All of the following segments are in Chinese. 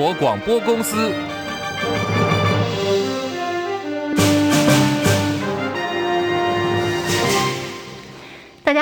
国广播公司。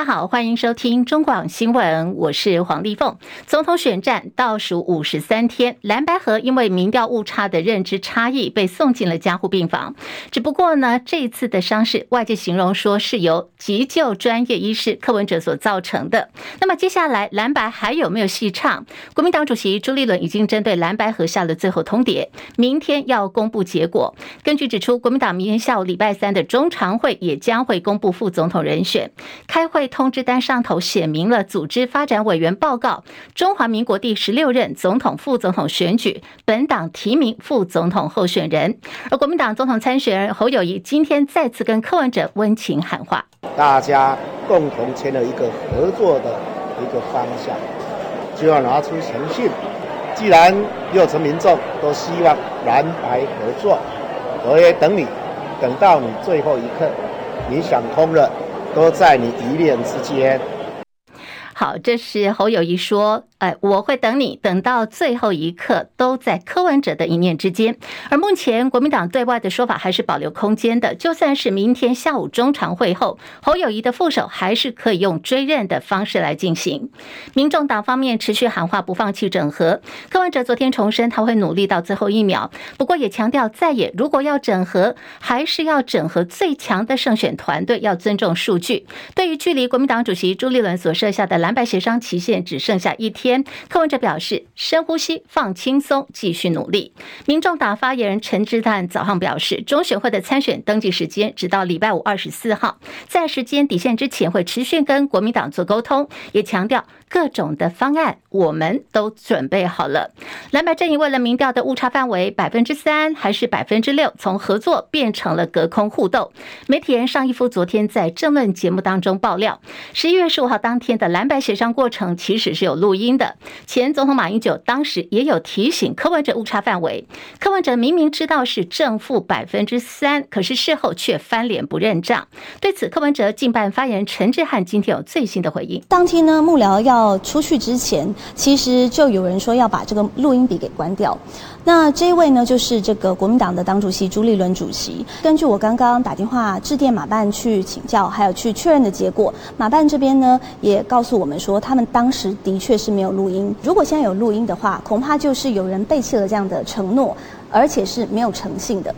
好，欢迎收听中广新闻，我是黄丽凤。总统选战倒数五十三天，蓝白河因为民调误差的认知差异，被送进了加护病房。只不过呢，这一次的伤势，外界形容说是由急救专业医师柯文哲所造成的。那么接下来蓝白还有没有戏唱？国民党主席朱立伦已经针对蓝白河下了最后通牒，明天要公布结果。根据指出，国民党明天下午礼拜三的中常会也将会公布副总统人选，开会。通知单上头写明了组织发展委员报告，中华民国第十六任总统、副总统选举，本党提名副总统候选人。而国民党总统参选人侯友宜今天再次跟柯文哲温情喊话，大家共同签了一个合作的一个方向，就要拿出诚信。既然六成民众都希望蓝白合作，我也等你，等到你最后一刻，你想通了。都在你一念之间。好，这是侯友谊说。哎，我会等你，等到最后一刻，都在柯文哲的一念之间。而目前国民党对外的说法还是保留空间的，就算是明天下午中常会后，侯友谊的副手还是可以用追认的方式来进行。民众党方面持续喊话不放弃整合，柯文哲昨天重申他会努力到最后一秒，不过也强调在野如果要整合，还是要整合最强的胜选团队，要尊重数据。对于距离国民党主席朱立伦所设下的蓝白协商期限只剩下一天。柯文哲表示：“深呼吸，放轻松，继续努力。”民众党发言人陈志淡早上表示：“中选会的参选登记时间直到礼拜五二十四号，在时间底线之前会持续跟国民党做沟通，也强调。”各种的方案我们都准备好了。蓝白阵营为了民调的误差范围百分之三还是百分之六，从合作变成了隔空互斗。媒体人尚义夫昨天在政论节目当中爆料，十一月十五号当天的蓝白协商过程其实是有录音的。前总统马英九当时也有提醒柯文哲误差范围，柯文哲明明知道是正负百分之三，可是事后却翻脸不认账。对此，柯文哲近办发言人陈志汉今天有最新的回应。当天呢，幕僚要。要出去之前，其实就有人说要把这个录音笔给关掉。那这一位呢，就是这个国民党的党主席朱立伦主席。根据我刚刚打电话致电马办去请教，还有去确认的结果，马办这边呢也告诉我们说，他们当时的确是没有录音。如果现在有录音的话，恐怕就是有人背弃了这样的承诺，而且是没有诚信的。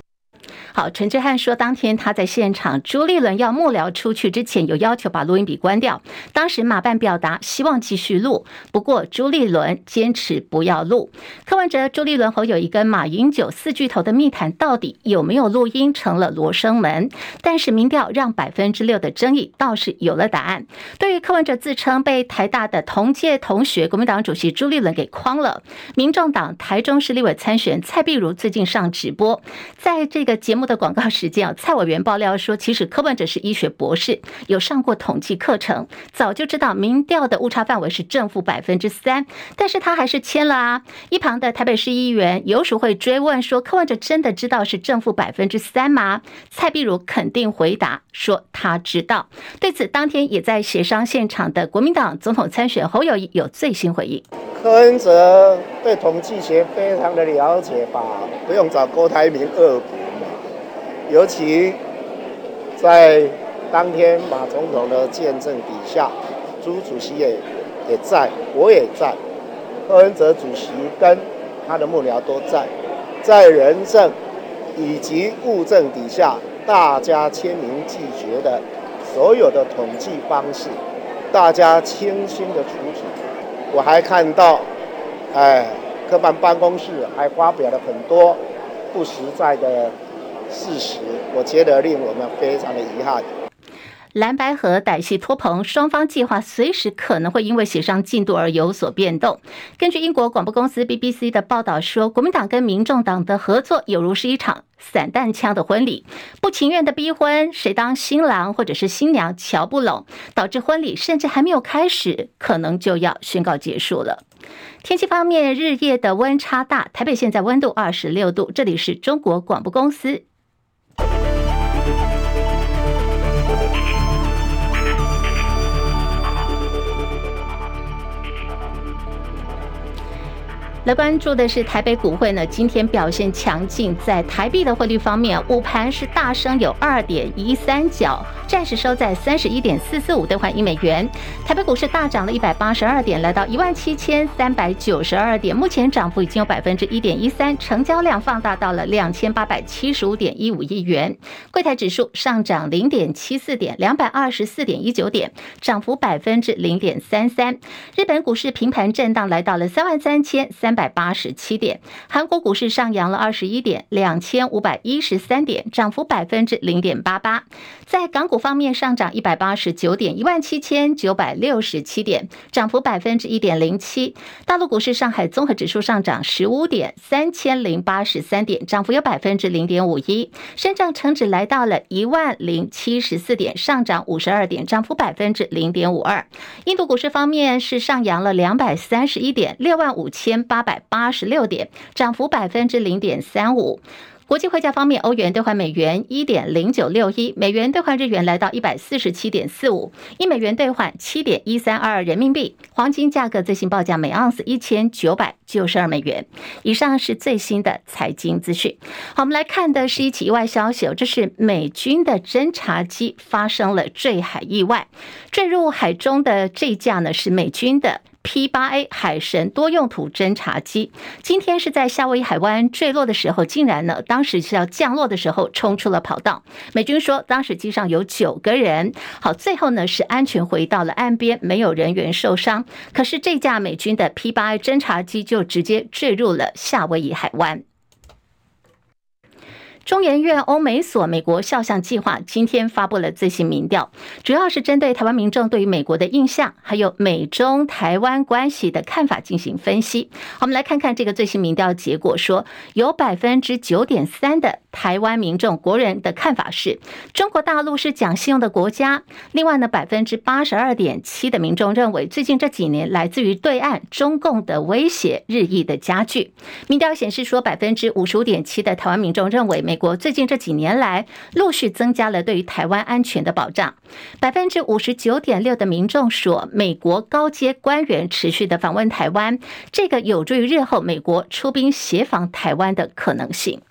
好，陈志汉说，当天他在现场，朱立伦要幕僚出去之前，有要求把录音笔关掉。当时马办表达希望继续录，不过朱立伦坚持不要录。柯文哲、朱立伦、侯友宜跟马英九四巨头的密谈到底有没有录音，成了罗生门。但是民调让百分之六的争议倒是有了答案。对于柯文哲自称被台大的同届同学国民党主席朱立伦给诓了，民众党台中市立委参选蔡壁如最近上直播，在这个节目。目的广告时间啊，蔡委员爆料说，其实柯文哲是医学博士，有上过统计课程，早就知道民调的误差范围是正负百分之三，但是他还是签了啊。一旁的台北市议员游淑慧追问说，柯文哲真的知道是正负百分之三吗？蔡壁如肯定回答说他知道。对此，当天也在协商现场的国民党总统参选侯友谊有最新回应。柯文哲对统计学非常的了解吧？不用找郭台铭恶补。尤其在当天马总统的见证底下，朱主席也也在，我也在，柯文哲主席跟他的幕僚都在，在人证以及物证底下，大家签名拒绝的所有的统计方式，大家清清的楚楚。我还看到，哎，科办办公室还发表了很多不实在的。事实，我觉得令我们非常的遗憾。蓝白和歹戏拖棚，双方计划随时可能会因为协商进度而有所变动。根据英国广播公司 BBC 的报道说，国民党跟民众党的合作犹如是一场散弹枪的婚礼，不情愿的逼婚，谁当新郎或者是新娘瞧不拢，导致婚礼甚至还没有开始，可能就要宣告结束了。天气方面，日夜的温差大，台北现在温度二十六度，这里是中国广播公司。来关注的是台北股会呢，今天表现强劲，在台币的汇率方面，午盘是大升有二点一三角，暂时收在三十一点四四五兑换一美元。台北股市大涨了一百八十二点，来到一万七千三百九十二点，目前涨幅已经有百分之一点一三，成交量放大到了两千八百七十五点一五亿元。柜台指数上涨零点七四点，两百二十四点一九点，涨幅百分之零点三三。日本股市平盘震荡，来到了三万三千三百。百八十七点，韩国股市上扬了二十一点，两千五百一十三点，涨幅百分之零点八八。在港股方面，上涨一百八十九点，一万七千九百六十七点，涨幅百分之一点零七。大陆股市，上海综合指数上涨十五点，三千零八十三点，涨幅有百分之零点五一。深圳成指来到了一万零七十四点，上涨五十二点，涨幅百分之零点五二。印度股市方面是上扬了两百三十一点，六万五千八。八百八十六点，涨幅百分之零点三五。国际汇价方面，欧元兑换美元一点零九六一，美元兑换日元来到一百四十七点四五，一美元兑换七点一三二人民币。黄金价格最新报价每盎司一千九百九十二美元。以上是最新的财经资讯。好，我们来看的是一起意外消息，这是美军的侦察机发生了坠海意外，坠入海中的这架呢是美军的。P 八 A 海神多用途侦察机今天是在夏威夷海湾坠落的时候，竟然呢，当时是要降落的时候冲出了跑道。美军说，当时机上有九个人，好，最后呢是安全回到了岸边，没有人员受伤。可是这架美军的 P 八 A 侦察机就直接坠入了夏威夷海湾。中研院欧美所美国肖像计划今天发布了最新民调，主要是针对台湾民众对于美国的印象，还有美中台湾关系的看法进行分析。我们来看看这个最新民调结果，说有百分之九点三的台湾民众国人的看法是中国大陆是讲信用的国家。另外呢，百分之八十二点七的民众认为最近这几年来自于对岸中共的威胁日益的加剧。民调显示说，百分之五十五点七的台湾民众认为美。国最近这几年来陆续增加了对于台湾安全的保障，百分之五十九点六的民众说，美国高阶官员持续的访问台湾，这个有助于日后美国出兵协防台湾的可能性。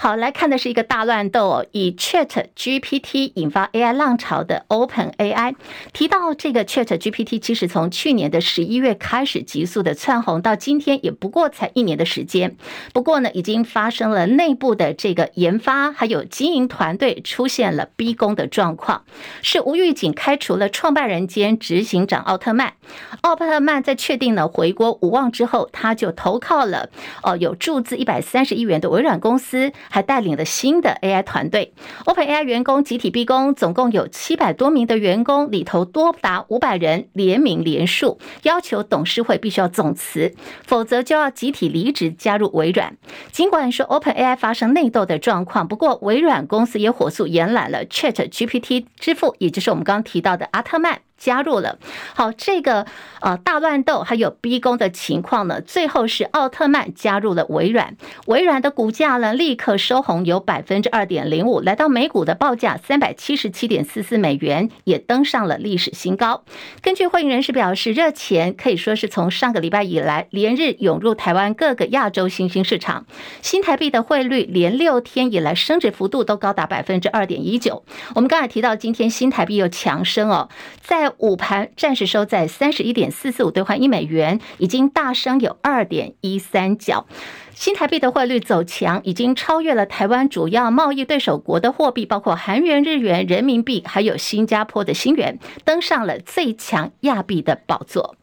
好，来看的是一个大乱斗哦，以 Chat GPT 引发 AI 浪潮的 Open AI 提到，这个 Chat GPT 其实从去年的十一月开始急速的窜红，到今天也不过才一年的时间。不过呢，已经发生了内部的这个研发还有经营团队出现了逼宫的状况，是吴玉警开除了创办人兼执行长奥特曼。奥特曼在确定了回国无望之后，他就投靠了哦有注资一百三十亿元的微软公司。还带领了新的 AI 团队，OpenAI 员工集体逼宫，总共有七百多名的员工，里头多达五百人联名联署，要求董事会必须要总辞，否则就要集体离职加入微软。尽管说 OpenAI 发生内斗的状况，不过微软公司也火速延揽了 ChatGPT 之父，也就是我们刚刚提到的阿特曼。加入了，好，这个呃大乱斗还有逼宫的情况呢，最后是奥特曼加入了微软，微软的股价呢立刻收红，有百分之二点零五，来到美股的报价三百七十七点四四美元，也登上了历史新高。根据会议人士表示，热钱可以说是从上个礼拜以来连日涌入台湾各个亚洲新兴市场，新台币的汇率连六天以来升值幅度都高达百分之二点一九。我们刚才提到，今天新台币又强升哦，在午盘暂时收在三十一点四四五兑换一美元，已经大升有二点一三角。新台币的汇率走强，已经超越了台湾主要贸易对手国的货币，包括韩元、日元、人民币，还有新加坡的新元，登上了最强亚币的宝座。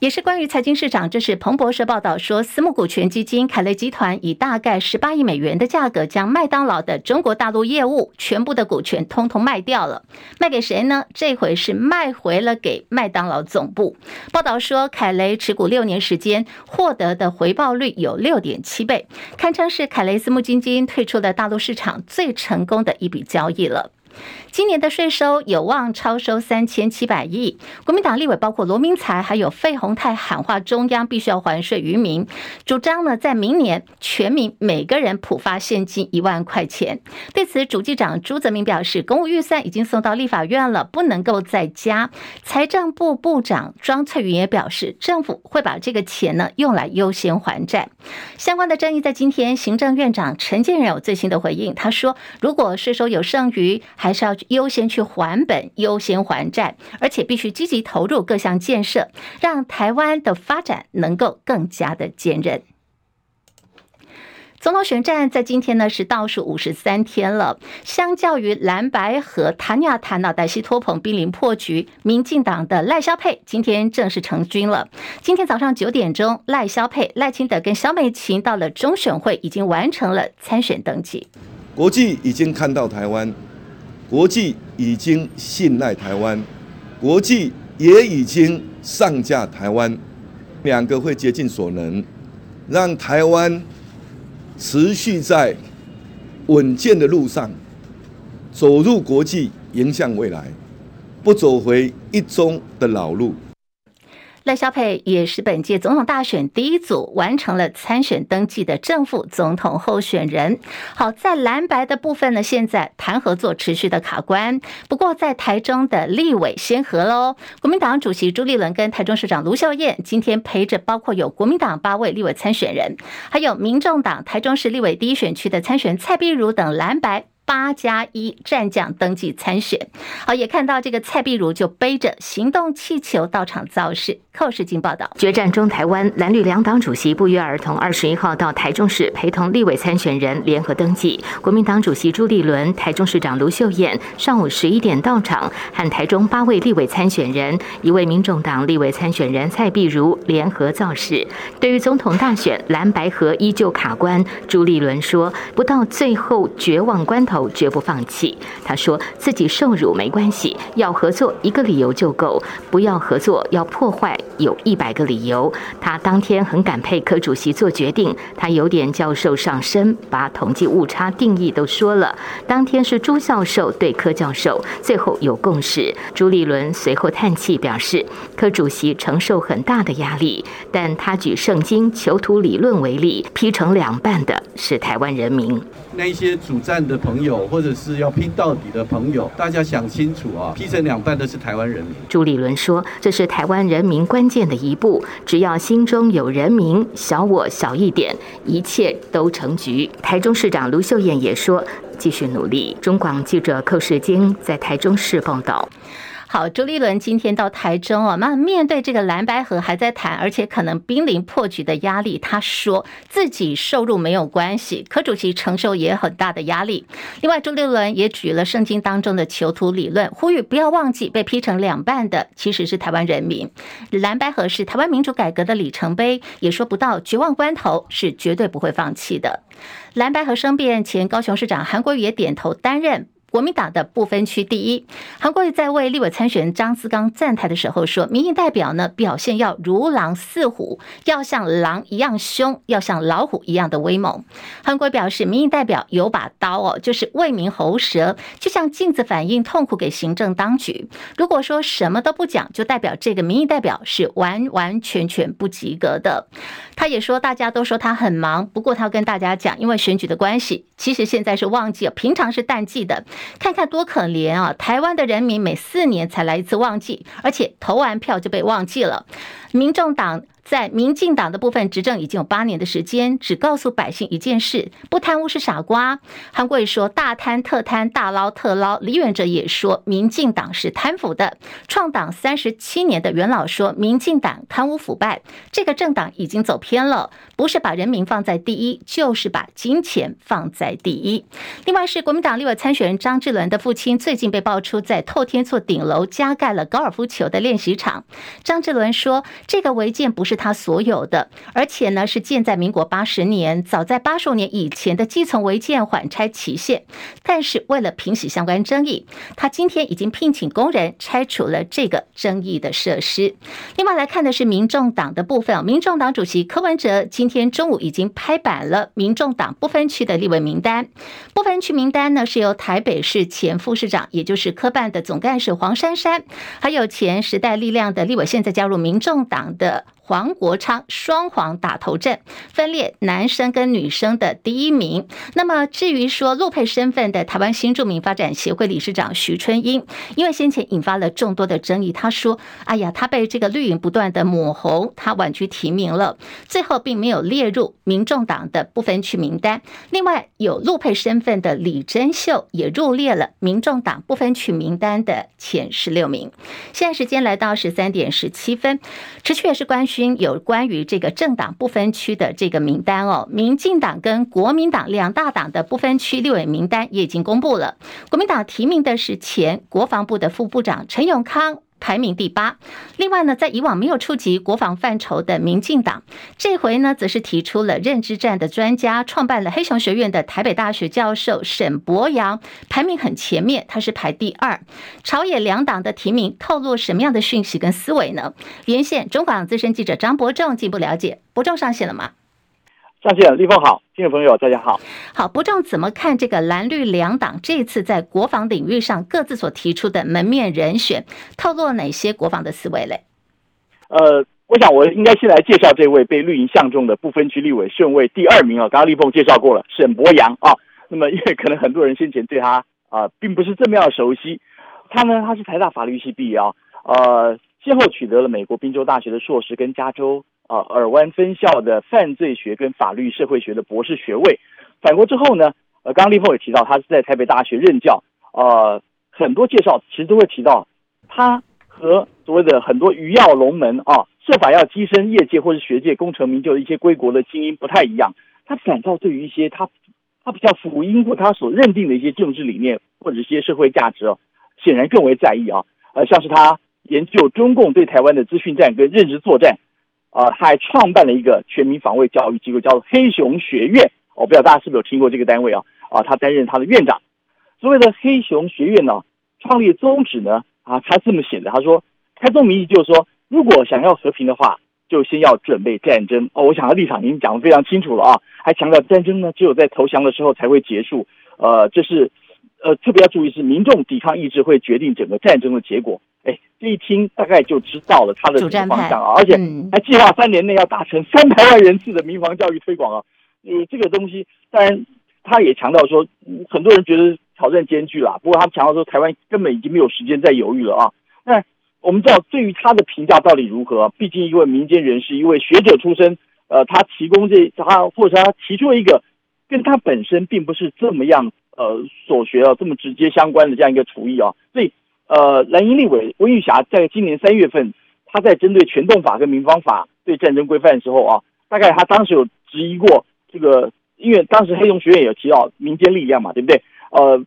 也是关于财经市场，这是彭博社报道说，私募股权基金凯雷集团以大概十八亿美元的价格，将麦当劳的中国大陆业务全部的股权通通卖掉了。卖给谁呢？这回是卖回了给麦当劳总部。报道说，凯雷持股六年时间获得的回报率有六点七倍，堪称是凯雷私募基金退出了大陆市场最成功的一笔交易了。今年的税收有望超收三千七百亿。国民党立委包括罗明才还有费鸿泰喊话中央必须要还税于民，主张呢在明年全民每个人普发现金一万块钱。对此，主计长朱泽民表示，公务预算已经送到立法院了，不能够再加。财政部部长庄翠云也表示，政府会把这个钱呢用来优先还债。相关的争议在今天，行政院长陈建仁有最新的回应，他说，如果税收有剩余，还是要优先去还本，优先还债，而且必须积极投入各项建设，让台湾的发展能够更加的坚韧。总统选战在今天呢是倒数五十三天了，相较于蓝白和塔尼亚塔脑袋西托彭濒临破局，民进党的赖萧佩今天正式成军了。今天早上九点钟，赖萧佩赖清德跟萧美琴到了中选会，已经完成了参选登记。国际已经看到台湾，国际已经信赖台湾，国际也已经上架台湾，两个会竭尽所能，让台湾。持续在稳健的路上，走入国际，迎向未来，不走回一中的老路。赖萧配也是本届总统大选第一组完成了参选登记的正副总统候选人。好，在蓝白的部分呢，现在谈合作持续的卡关。不过在台中的立委先和喽，国民党主席朱立伦跟台中市长卢秀燕今天陪着包括有国民党八位立委参选人，还有民众党台中市立委第一选区的参选蔡壁如等蓝白。八加一战将登记参选，好，也看到这个蔡壁如就背着行动气球到场造势。寇世京报道，决战中台湾蓝绿两党主席不约而同，二十一号到台中市陪同立委参选人联合登记。国民党主席朱立伦、台中市长卢秀燕上午十一点到场，和台中八位立委参选人、一位民众党立委参选人蔡壁如联合造势。对于总统大选蓝白合依旧卡关，朱立伦说：“不到最后绝望关头。”绝不放弃。他说自己受辱没关系，要合作一个理由就够，不要合作要破坏有一百个理由。他当天很感佩柯主席做决定，他有点教授上身，把统计误差定义都说了。当天是朱教授对柯教授，最后有共识。朱立伦随后叹气表示，柯主席承受很大的压力，但他举圣经囚徒理论为例，劈成两半的是台湾人民。那些主战的朋友，或者是要拼到底的朋友，大家想清楚啊！劈成两半的是台湾人民。朱立伦说：“这是台湾人民关键的一步，只要心中有人民，小我小一点，一切都成局。”台中市长卢秀燕也说：“继续努力。”中广记者寇世京在台中市报道。好，朱立伦今天到台中啊，那面对这个蓝白合还在谈，而且可能濒临破局的压力，他说自己受辱没有关系，柯主席承受也很大的压力。另外，朱立伦也举了圣经当中的囚徒理论，呼吁不要忘记被劈成两半的其实是台湾人民。蓝白合是台湾民主改革的里程碑，也说不到绝望关头是绝对不会放弃的。蓝白合生变前，高雄市长韩国瑜也点头担任。国民党的不分区第一，韩国瑜在为立委参选人张志刚站台的时候说：“民意代表呢，表现要如狼似虎，要像狼一样凶，要像老虎一样的威猛。”韩国表示，民意代表有把刀哦，就是为民喉舌，就像镜子反映痛苦给行政当局。如果说什么都不讲，就代表这个民意代表是完完全全不及格的。他也说，大家都说他很忙，不过他要跟大家讲，因为选举的关系，其实现在是旺季，平常是淡季的。看看多可怜啊！台湾的人民每四年才来一次旺季，而且投完票就被忘记了。民众党。在民进党的部分执政已经有八年的时间，只告诉百姓一件事：不贪污是傻瓜。韩国瑜说大贪特贪，大捞特捞。李远哲也说民进党是贪腐的。创党三十七年的元老说民进党贪污腐败，这个政党已经走偏了，不是把人民放在第一，就是把金钱放在第一。另外是国民党立委参选人张志伦的父亲最近被爆出在透天厝顶楼加盖了高尔夫球的练习场。张志伦说这个违建不是。他所有的，而且呢是建在民国八十年，早在八十五年以前的基层违建缓拆期限。但是为了平息相关争议，他今天已经聘请工人拆除了这个争议的设施。另外来看的是民众党的部分，民众党主席柯文哲今天中午已经拍板了民众党不分区的立委名单。不分区名单呢是由台北市前副市长，也就是科办的总干事黄珊珊，还有前时代力量的立委，现在加入民众党的。黄国昌双黄打头阵，分列男生跟女生的第一名。那么至于说陆配身份的台湾新住民发展协会理事长徐春英，因为先前引发了众多的争议，他说：“哎呀，他被这个绿营不断的抹红，他婉拒提名了，最后并没有列入民众党的不分区名单。另外有陆配身份的李珍秀也入列了民众党不分区名单的前十六名。现在时间来到十三点十七分，持续也是关均。有关于这个政党不分区的这个名单哦，民进党跟国民党两大党的不分区立委名单也已经公布了。国民党提名的是前国防部的副部长陈永康。排名第八。另外呢，在以往没有触及国防范畴的民进党，这回呢，则是提出了认知战的专家，创办了黑熊学院的台北大学教授沈博洋，排名很前面，他是排第二。朝野两党的提名透露什么样的讯息跟思维呢？连线中广资深记者张伯仲进一步了解。伯仲上线了吗？上线，立峰好，听众朋友大家好。好，伯仲怎么看这个蓝绿两党这次在国防领域上各自所提出的门面人选，透露哪些国防的思维嘞？呃，我想我应该先来介绍这位被绿营相中的不分区立委顺位第二名啊，刚刚立峰介绍过了，沈博阳啊。那么因为可能很多人先前对他啊、呃、并不是这么样熟悉，他呢他是台大法律系毕业啊，呃，先后取得了美国宾州大学的硕士跟加州。啊，尔湾分校的犯罪学跟法律社会学的博士学位，返国之后呢，呃，刚刚立峰也提到，他是在台北大学任教，呃，很多介绍其实都会提到，他和所谓的很多鱼跃龙门啊，设法要跻身业界或是学界功成名就的一些归国的精英不太一样，他反倒对于一些他他比较福音或他所认定的一些政治理念或者一些社会价值哦，显然更为在意啊，呃，像是他研究中共对台湾的资讯战跟认知作战。啊、他还创办了一个全民防卫教育机构，叫做黑熊学院。我、不知道大家是不是有听过这个单位啊？啊，他担任他的院长。所谓的黑熊学院呢，创立宗旨呢，啊，他这么写的，他说，开宗明义就是说，如果想要和平的话，就先要准备战争。哦，我想他立场已经讲得非常清楚了啊，还强调战争呢，只有在投降的时候才会结束。呃，这是呃特别要注意是民众抵抗意志会决定整个战争的结果。哎，这一听大概就知道了他的方向啊，而且还计划三年内要达成三百万人次的民防教育推广啊。嗯，这个东西当然他也强调说，很多人觉得挑战艰巨啦，不过他强调说，台湾根本已经没有时间再犹豫了啊。那我们知道，对于他的评价到底如何？毕竟一位民间人士，一位学者出身，呃，他提供这他或者他提出了一个跟他本身并不是这么样呃所学啊这么直接相关的这样一个厨艺啊，所以。呃，蓝营立委温玉霞在今年三月份，他在针对全动法跟民防法对战争规范的时候啊，大概他当时有质疑过这个，因为当时黑熊学院有提到民间力量嘛，对不对？呃，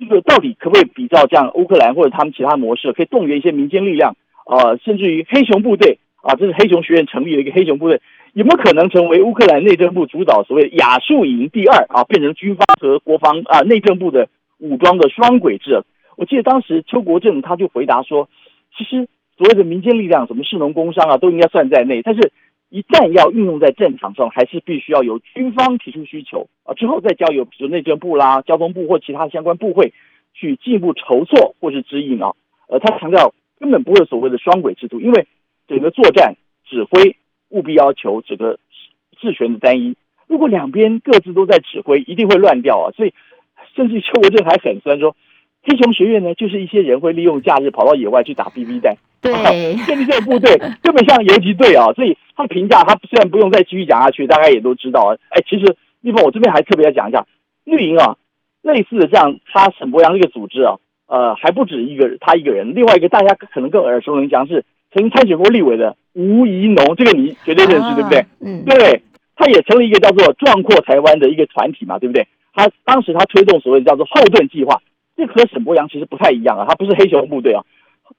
这个到底可不可以比照这样乌克兰或者他们其他模式，可以动员一些民间力量，呃，甚至于黑熊部队啊，这是黑熊学院成立的一个黑熊部队，有没有可能成为乌克兰内政部主导所谓的亚速营第二啊，变成军方和国防啊内政部的武装的双轨制？我记得当时邱国正他就回答说，其实所谓的民间力量，什么士农工商啊，都应该算在内。但是，一旦要运用在战场上，还是必须要由军方提出需求啊，之后再交由比如内政部啦、交通部或其他相关部会去进一步筹措或是指引啊。呃，他强调根本不会所谓的双轨制度，因为整个作战指挥务必要求整个治权的单一。如果两边各自都在指挥，一定会乱掉啊。所以，甚至邱国正还很酸说。黑熊学院呢，就是一些人会利用假日跑到野外去打 BB 弹，对，建立这个部队根本像游击队啊，所以他评价他虽然不用再继续讲下去，大家也都知道啊。哎，其实立峰，我这边还特别要讲一下绿营啊，类似的这样，他沈博阳这个组织啊，呃，还不止一个他一个人，另外一个大家可能更耳熟能详是曾经参选过立委的吴怡农，这个你绝对认识，啊、对不对？嗯，对，他也成立一个叫做壮阔台湾的一个团体嘛，对不对？他当时他推动所谓叫做后盾计划。这和沈博阳其实不太一样啊，他不是黑熊部队啊。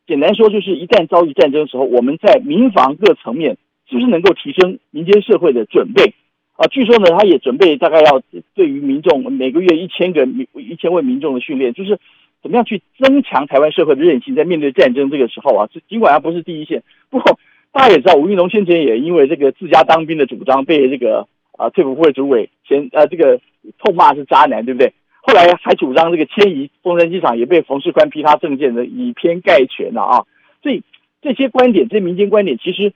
简单说，就是一旦遭遇战争的时候，我们在民防各层面是不是能够提升民间社会的准备啊？据说呢，他也准备大概要对于民众每个月一千个一千位民众的训练，就是怎么样去增强台湾社会的韧性，在面对战争这个时候啊，尽管他不是第一线，不过大家也知道，吴育龙先前也因为这个自家当兵的主张被这个啊退辅会主委前呃这个痛骂是渣男，对不对？后来还主张这个迁移凤山机场，也被冯世宽批他政见的以偏概全了啊！所以这些观点，这些民间观点，其实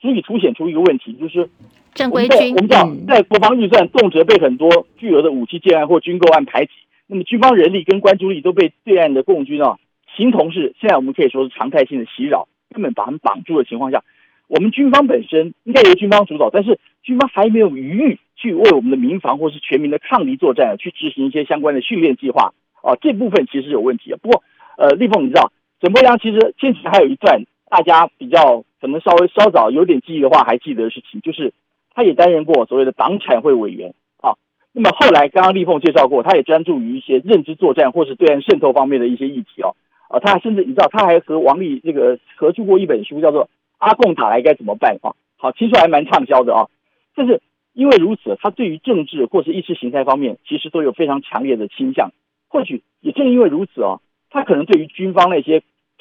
足以凸显出一个问题，就是正规军我们知道，在国防预算动辄被很多巨额的武器建案或军购案排挤，那么军方人力跟关注力都被对岸的共军啊，形同是现在我们可以说是常态性的袭扰，根本把他们绑住的情况下，我们军方本身应该由军方主导，但是军方还没有余裕。去为我们的民防或是全民的抗敌作战去执行一些相关的训练计划啊，这部分其实有问题啊。不过，呃，立凤，你知道沈伯洋其实先前还有一段大家比较可能稍微稍早有点记忆的话还记得的事情，就是他也担任过所谓的党产会委员啊。那么后来刚刚立凤介绍过，他也专注于一些认知作战或是对岸渗透方面的一些议题哦。啊，他甚至你知道他还和王立这个合著过一本书，叫做《阿共打来该怎么办》啊。好，听说还蛮畅销的啊，但是。因为如此，他对于政治或是意识形态方面，其实都有非常强烈的倾向。或许也正因为如此哦，他可能对于军方那些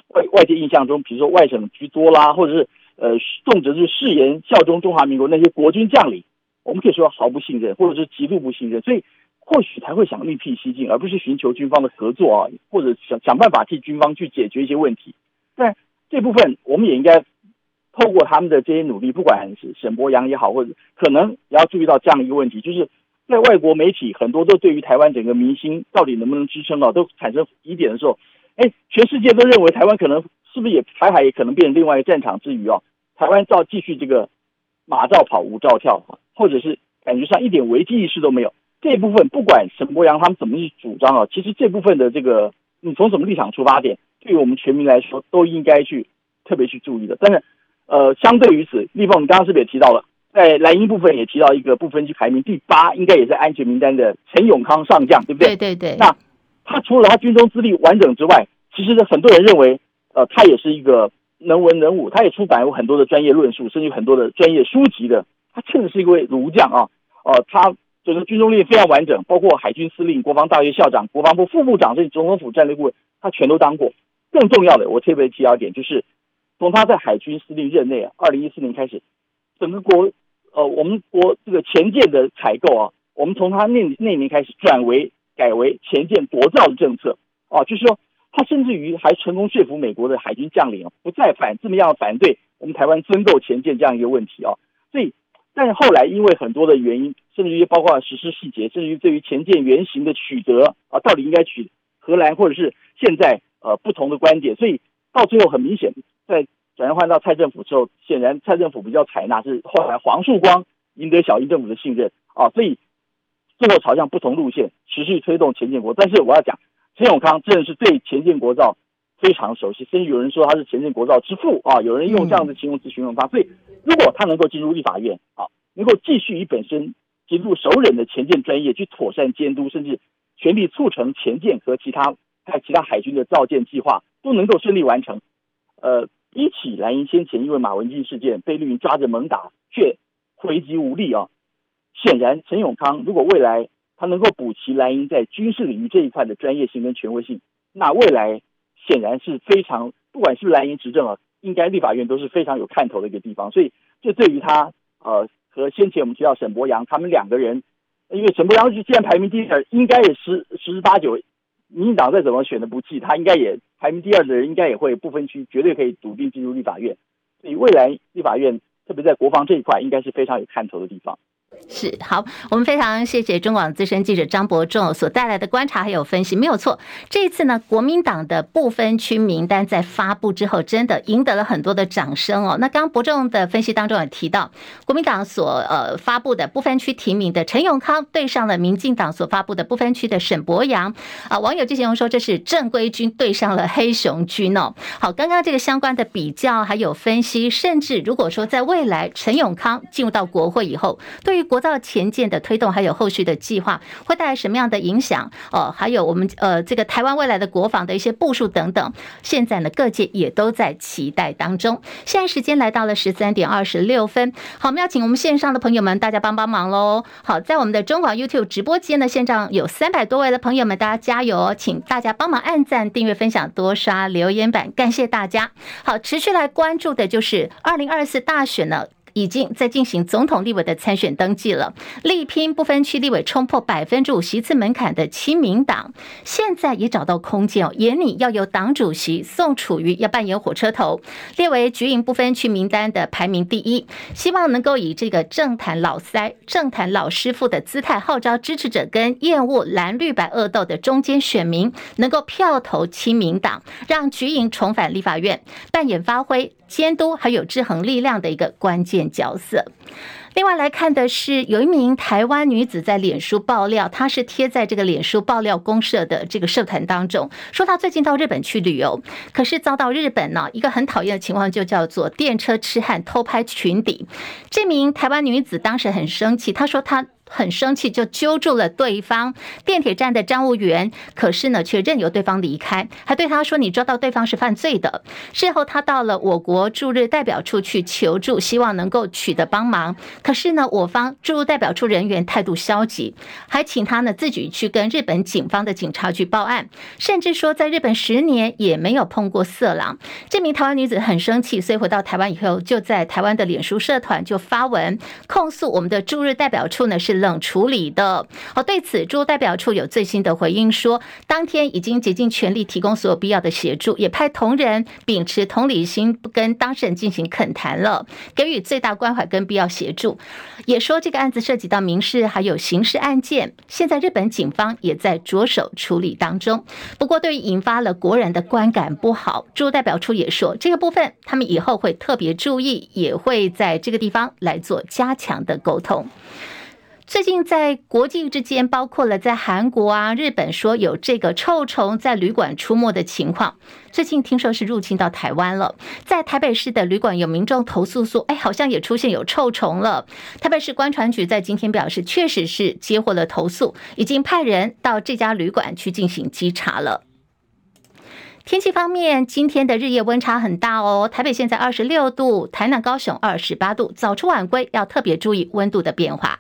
外外界印象中，比如说外省居多啦，或者是呃动辄是誓言效忠中华民国那些国军将领，我们可以说毫不信任，或者是极度不信任，所以或许才会想另辟蹊径，而不是寻求军方的合作啊，或者想想办法替军方去解决一些问题。但这部分我们也应该。透过他们的这些努力，不管是沈博洋也好，或者可能也要注意到这样一个问题，就是在外国媒体很多都对于台湾整个民心到底能不能支撑啊，都产生疑点的时候，哎，全世界都认为台湾可能是不是也台海也可能变成另外一个战场之余啊，台湾照继续这个马照跑，舞照跳，或者是感觉上一点危机意识都没有。这部分不管沈博洋他们怎么去主张啊，其实这部分的这个你从什么立场出发点，对于我们全民来说都应该去特别去注意的，但是。呃，相对于此，立凤，你刚刚是不是也提到了，在蓝鹰部分也提到一个部分区排名第八，应该也是安全名单的陈永康上将，对不对？对对对。那他除了他军中资历完整之外，其实呢，很多人认为，呃，他也是一个能文能武，他也出版过很多的专业论述，甚至很多的专业书籍的。他确实是一位儒将啊，呃，他整个军中历非常完整，包括海军司令、国防大学校长、国防部副部长，甚至总统府战略顾问，他全都当过。更重要的，我特别提到一点就是。从他在海军司令任内啊，二零一四年开始，整个国呃，我们国这个潜舰的采购啊，我们从他那那年开始转为改为潜舰国造的政策啊，就是说他甚至于还成功说服美国的海军将领，不再反这么样反对我们台湾增购潜舰这样一个问题啊。所以，但是后来因为很多的原因，甚至于包括实施细节，甚至于对于潜舰原型的取得啊，到底应该取荷兰或者是现在呃不同的观点，所以到最后很明显。在转换到蔡政府之后，显然蔡政府比较采纳，是后来黄树光赢得小英政府的信任啊，所以最后朝向不同路线，持续推动潜舰国。但是我要讲，陈永康真的是对潜舰国造非常熟悉，甚至有人说他是潜舰国造之父啊，有人用这样的形容词形容他。所以如果他能够进入立法院啊，能够继续以本身极度熟稔的潜舰专业去妥善监督，甚至全力促成前舰和其他还有其他海军的造舰计划都能够顺利完成。呃，一起蓝营先前因为马文君事件被绿营抓着猛打，却回击无力啊，显然陈永康如果未来他能够补齐蓝营在军事领域这一块的专业性跟权威性，那未来显然是非常，不管是不是蓝营执政啊，应该立法院都是非常有看头的一个地方。所以这对于他呃和先前我们提到沈博阳他们两个人，因为沈博阳是既然排名第二，应该也十十之八九。民进党再怎么选的不济，他应该也排名第二的人，应该也会不分区，绝对可以笃定进入立法院。所以未来立法院，特别在国防这一块，应该是非常有看头的地方。是好，我们非常谢谢中广资深记者张伯仲所带来的观察还有分析，没有错。这一次呢，国民党的不分区名单在发布之后，真的赢得了很多的掌声哦。那刚刚伯仲的分析当中也提到，国民党所呃发布的不分区提名的陈永康对上了民进党所发布的不分区的沈博阳啊，网友就形容说这是正规军对上了黑熊军哦。好，刚刚这个相关的比较还有分析，甚至如果说在未来陈永康进入到国会以后，对于国造前舰的推动，还有后续的计划，会带来什么样的影响？哦，还有我们呃这个台湾未来的国防的一些部署等等，现在呢各界也都在期待当中。现在时间来到了十三点二十六分，好，我们要请我们线上的朋友们大家帮帮忙喽。好，在我们的中广 YouTube 直播间的线上有三百多位的朋友们，大家加油哦！请大家帮忙按赞、订阅、分享、多刷留言板，感谢大家。好，持续来关注的就是二零二四大选呢。已经在进行总统立委的参选登记了，力拼不分区立委冲破百分之五席次门槛的亲民党，现在也找到空间哦，眼里要由党主席宋楚瑜要扮演火车头，列为局营不分区名单的排名第一，希望能够以这个政坛老塞、政坛老师傅的姿态，号召支持者跟厌恶蓝绿白恶斗的中间选民，能够票投亲民党，让局营重返立法院，扮演发挥。监督还有制衡力量的一个关键角色。另外来看的是，有一名台湾女子在脸书爆料，她是贴在这个脸书爆料公社的这个社团当中，说她最近到日本去旅游，可是遭到日本呢一个很讨厌的情况，就叫做电车痴汉偷拍裙底。这名台湾女子当时很生气，她说她。很生气，就揪住了对方电铁站的站务员，可是呢，却任由对方离开，还对他说：“你抓到对方是犯罪的。”事后，他到了我国驻日代表处去求助，希望能够取得帮忙。可是呢，我方驻日代表处人员态度消极，还请他呢自己去跟日本警方的警察局报案，甚至说在日本十年也没有碰过色狼。这名台湾女子很生气，所以回到台湾以后，就在台湾的脸书社团就发文控诉我们的驻日代表处呢是。冷处理的哦，对此驻代表处有最新的回应说，当天已经竭尽全力提供所有必要的协助，也派同仁秉持同理心，不跟当事人进行恳谈了，给予最大关怀跟必要协助。也说这个案子涉及到民事还有刑事案件，现在日本警方也在着手处理当中。不过，对于引发了国人的观感不好，驻代表处也说这个部分他们以后会特别注意，也会在这个地方来做加强的沟通。最近在国际之间，包括了在韩国啊、日本，说有这个臭虫在旅馆出没的情况。最近听说是入侵到台湾了，在台北市的旅馆有民众投诉说，哎，好像也出现有臭虫了。台北市观船局在今天表示，确实是接获了投诉，已经派人到这家旅馆去进行稽查了。天气方面，今天的日夜温差很大哦。台北现在二十六度，台南、高雄二十八度，早出晚归要特别注意温度的变化。